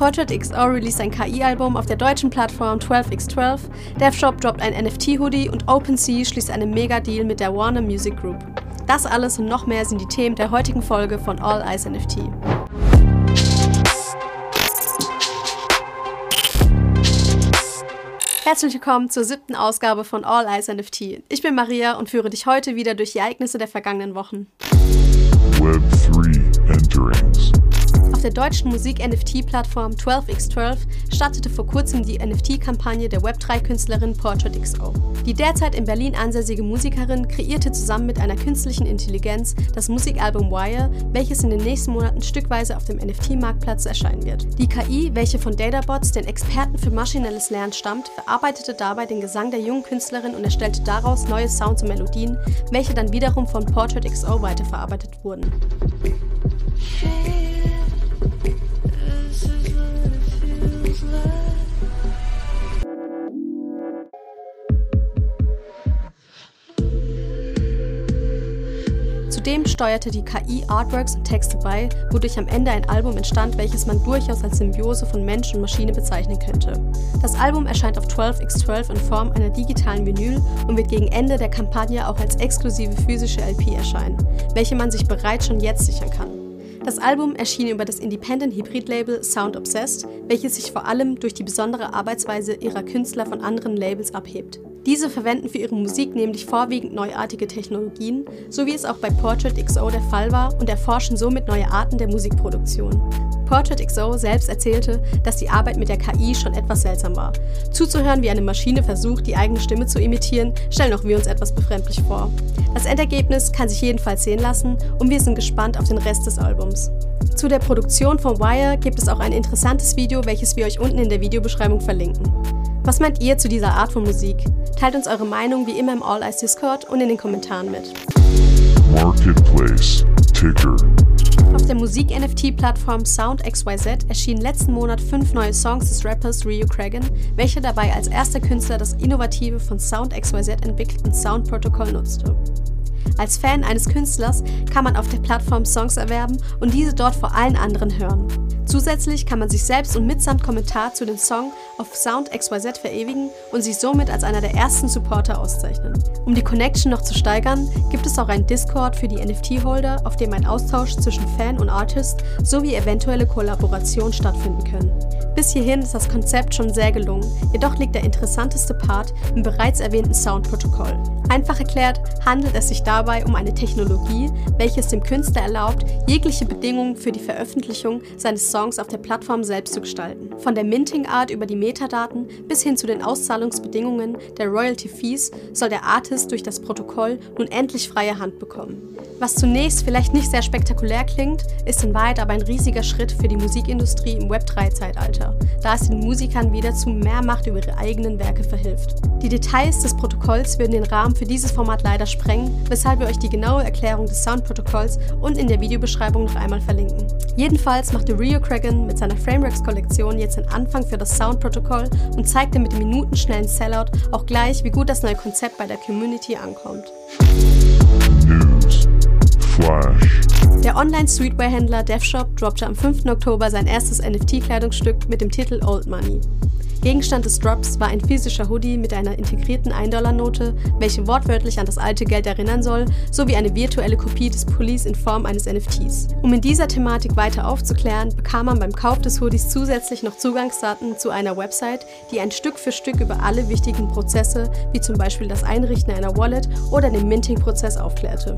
Portrait XO released ein KI-Album auf der deutschen Plattform 12x12, DevShop droppt ein NFT-Hoodie und OpenSea schließt einen Mega-Deal mit der Warner Music Group. Das alles und noch mehr sind die Themen der heutigen Folge von All Eyes NFT. Herzlich willkommen zur siebten Ausgabe von All Eyes NFT. Ich bin Maria und führe dich heute wieder durch die Ereignisse der vergangenen Wochen. Web 3 Enterings. Der deutschen Musik-NFT-Plattform 12x12 startete vor kurzem die NFT-Kampagne der Web3-Künstlerin Portrait XO. Die derzeit in Berlin ansässige Musikerin kreierte zusammen mit einer künstlichen Intelligenz das Musikalbum Wire, welches in den nächsten Monaten stückweise auf dem NFT-Marktplatz erscheinen wird. Die KI, welche von Databots, den Experten für maschinelles Lernen stammt, verarbeitete dabei den Gesang der jungen Künstlerin und erstellte daraus neue Sounds und Melodien, welche dann wiederum von Portrait XO weiterverarbeitet wurden. Zudem steuerte die KI Artworks und Texte bei, wodurch am Ende ein Album entstand, welches man durchaus als Symbiose von Mensch und Maschine bezeichnen könnte. Das Album erscheint auf 12x12 in Form einer digitalen Vinyl und wird gegen Ende der Kampagne auch als exklusive physische LP erscheinen, welche man sich bereits schon jetzt sichern kann. Das Album erschien über das Independent-Hybrid-Label Sound Obsessed, welches sich vor allem durch die besondere Arbeitsweise ihrer Künstler von anderen Labels abhebt. Diese verwenden für ihre Musik nämlich vorwiegend neuartige Technologien, so wie es auch bei Portrait XO der Fall war, und erforschen somit neue Arten der Musikproduktion. Portrait XO selbst erzählte, dass die Arbeit mit der KI schon etwas seltsam war. Zuzuhören, wie eine Maschine versucht, die eigene Stimme zu imitieren, stellen auch wir uns etwas befremdlich vor. Das Endergebnis kann sich jedenfalls sehen lassen und wir sind gespannt auf den Rest des Albums. Zu der Produktion von Wire gibt es auch ein interessantes Video, welches wir euch unten in der Videobeschreibung verlinken. Was meint ihr zu dieser Art von Musik? Teilt uns eure Meinung wie immer im All Eyes Discord und in den Kommentaren mit. Marketplace Ticker auf der Musik-NFT-Plattform SoundXYZ erschienen letzten Monat fünf neue Songs des Rappers Rio Cragen, welcher dabei als erster Künstler das innovative von SoundXYZ entwickelten Soundprotokoll nutzte. Als Fan eines Künstlers kann man auf der Plattform Songs erwerben und diese dort vor allen anderen hören. Zusätzlich kann man sich selbst und mitsamt Kommentar zu dem Song auf Sound XYZ verewigen und sich somit als einer der ersten Supporter auszeichnen. Um die Connection noch zu steigern, gibt es auch einen Discord für die NFT-Holder, auf dem ein Austausch zwischen Fan und Artist sowie eventuelle Kollaborationen stattfinden können. Bis hierhin ist das Konzept schon sehr gelungen, jedoch liegt der interessanteste Part im bereits erwähnten Soundprotokoll. Einfach erklärt handelt es sich dabei um eine Technologie, welche es dem Künstler erlaubt, jegliche Bedingungen für die Veröffentlichung seines Songs auf der Plattform selbst zu gestalten. Von der Minting-Art über die Metadaten bis hin zu den Auszahlungsbedingungen der Royalty Fees soll der Artist durch das Protokoll nun endlich freie Hand bekommen. Was zunächst vielleicht nicht sehr spektakulär klingt, ist in Wahrheit aber ein riesiger Schritt für die Musikindustrie im Web3-Zeitalter, da es den Musikern wieder zu mehr Macht über ihre eigenen Werke verhilft. Die Details des Protokolls würden den Rahmen für dieses Format leider sprengen, weshalb wir euch die genaue Erklärung des Soundprotokolls und in der Videobeschreibung noch einmal verlinken. Jedenfalls machte Rio Cragen mit seiner Frameworks-Kollektion jetzt den Anfang für das Soundprotokoll und zeigte mit dem minutenschnellen Sellout auch gleich, wie gut das neue Konzept bei der Community ankommt. News. Flash. Der Online-Streetwear-Händler DevShop droppte am 5. Oktober sein erstes NFT-Kleidungsstück mit dem Titel Old Money. Gegenstand des Drops war ein physischer Hoodie mit einer integrierten 1-Dollar-Note, welche wortwörtlich an das alte Geld erinnern soll, sowie eine virtuelle Kopie des Pullis in Form eines NFTs. Um in dieser Thematik weiter aufzuklären, bekam man beim Kauf des Hoodies zusätzlich noch Zugangsdaten zu einer Website, die ein Stück für Stück über alle wichtigen Prozesse, wie zum Beispiel das Einrichten einer Wallet oder den Minting-Prozess aufklärte.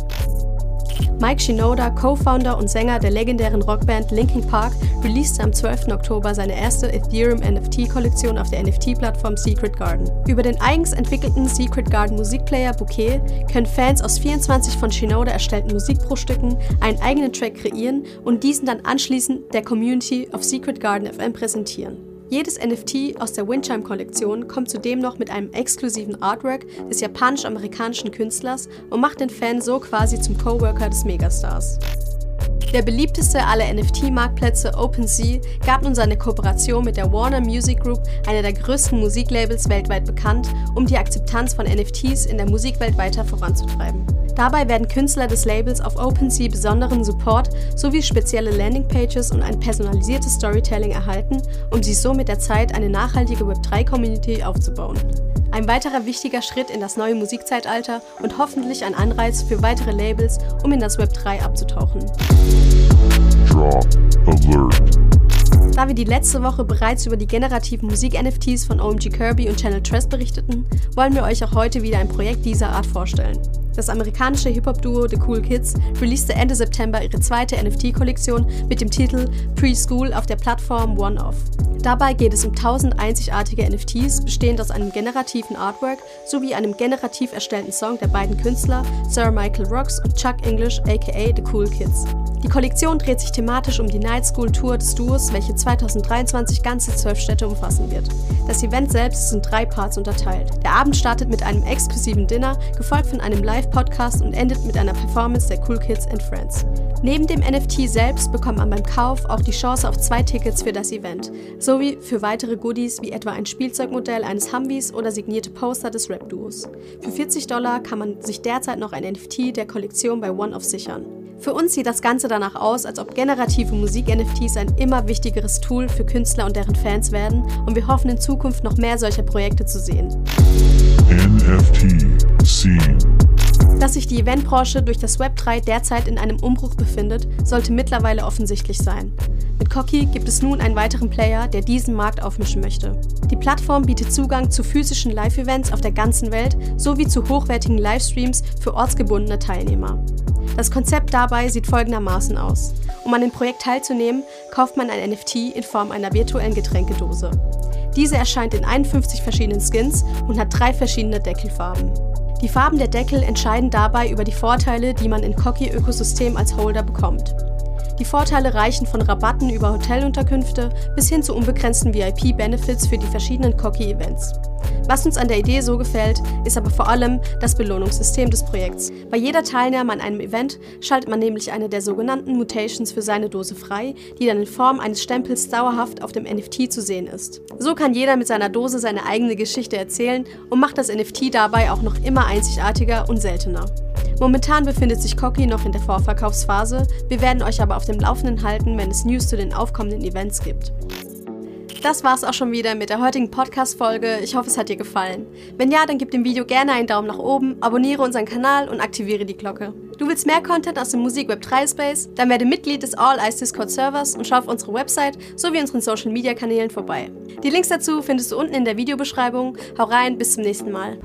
Mike Shinoda, Co-Founder und Sänger der legendären Rockband Linkin Park, releaste am 12. Oktober seine erste Ethereum NFT-Kollektion auf der NFT-Plattform Secret Garden. Über den eigens entwickelten Secret Garden Musikplayer Bouquet können Fans aus 24 von Shinoda erstellten Musikbruchstücken einen eigenen Track kreieren und diesen dann anschließend der Community auf Secret Garden FM präsentieren. Jedes NFT aus der Windchime-Kollektion kommt zudem noch mit einem exklusiven Artwork des japanisch-amerikanischen Künstlers und macht den Fan so quasi zum Coworker des Megastars. Der beliebteste aller NFT-Marktplätze OpenSea gab nun seine Kooperation mit der Warner Music Group, einer der größten Musiklabels weltweit bekannt, um die Akzeptanz von NFTs in der Musikwelt weiter voranzutreiben. Dabei werden Künstler des Labels auf OpenSea besonderen Support sowie spezielle Landingpages und ein personalisiertes Storytelling erhalten, um sich so mit der Zeit eine nachhaltige Web3-Community aufzubauen. Ein weiterer wichtiger Schritt in das neue Musikzeitalter und hoffentlich ein Anreiz für weitere Labels, um in das Web 3 abzutauchen. Drop Alert. Da wir die letzte Woche bereits über die generativen Musik-NFTs von OMG Kirby und Channel Tress berichteten, wollen wir euch auch heute wieder ein Projekt dieser Art vorstellen. Das amerikanische Hip-Hop-Duo The Cool Kids releaste Ende September ihre zweite NFT-Kollektion mit dem Titel Preschool auf der Plattform One-Off. Dabei geht es um 1000 einzigartige NFTs, bestehend aus einem generativen Artwork sowie einem generativ erstellten Song der beiden Künstler Sir Michael Rocks und Chuck English aka The Cool Kids. Die Kollektion dreht sich thematisch um die Night School Tour des Duos, welche 2023 ganze zwölf Städte umfassen wird. Das Event selbst ist in drei Parts unterteilt. Der Abend startet mit einem exklusiven Dinner, gefolgt von einem Live-Podcast und endet mit einer Performance der Cool Kids and Friends. Neben dem NFT selbst bekommt man beim Kauf auch die Chance auf zwei Tickets für das Event, sowie für weitere Goodies wie etwa ein Spielzeugmodell eines Humvees oder signierte Poster des Rap-Duos. Für 40 Dollar kann man sich derzeit noch ein NFT der Kollektion bei One-Off sichern. Für uns sieht das Ganze danach aus, als ob generative Musik-NFTs ein immer wichtigeres Tool für Künstler und deren Fans werden und wir hoffen in Zukunft noch mehr solcher Projekte zu sehen. NFT Scene dass sich die Eventbranche durch das Web3 derzeit in einem Umbruch befindet, sollte mittlerweile offensichtlich sein. Mit Cocky gibt es nun einen weiteren Player, der diesen Markt aufmischen möchte. Die Plattform bietet Zugang zu physischen Live-Events auf der ganzen Welt sowie zu hochwertigen Livestreams für ortsgebundene Teilnehmer. Das Konzept dabei sieht folgendermaßen aus. Um an dem Projekt teilzunehmen, kauft man ein NFT in Form einer virtuellen Getränkedose. Diese erscheint in 51 verschiedenen Skins und hat drei verschiedene Deckelfarben. Die Farben der Deckel entscheiden dabei über die Vorteile, die man in Cocky-Ökosystem als Holder bekommt. Die Vorteile reichen von Rabatten über Hotelunterkünfte bis hin zu unbegrenzten VIP-Benefits für die verschiedenen Cocky-Events. Was uns an der Idee so gefällt, ist aber vor allem das Belohnungssystem des Projekts. Bei jeder Teilnahme an einem Event schaltet man nämlich eine der sogenannten Mutations für seine Dose frei, die dann in Form eines Stempels dauerhaft auf dem NFT zu sehen ist. So kann jeder mit seiner Dose seine eigene Geschichte erzählen und macht das NFT dabei auch noch immer einzigartiger und seltener. Momentan befindet sich Cocky noch in der Vorverkaufsphase, wir werden euch aber auf dem Laufenden halten, wenn es News zu den aufkommenden Events gibt. Das war's auch schon wieder mit der heutigen Podcast-Folge. Ich hoffe, es hat dir gefallen. Wenn ja, dann gib dem Video gerne einen Daumen nach oben, abonniere unseren Kanal und aktiviere die Glocke. Du willst mehr Content aus dem Musikweb 3 Space? Dann werde Mitglied des All Ice Discord Servers und schau auf unsere Website sowie unseren Social Media Kanälen vorbei. Die Links dazu findest du unten in der Videobeschreibung. Hau rein, bis zum nächsten Mal.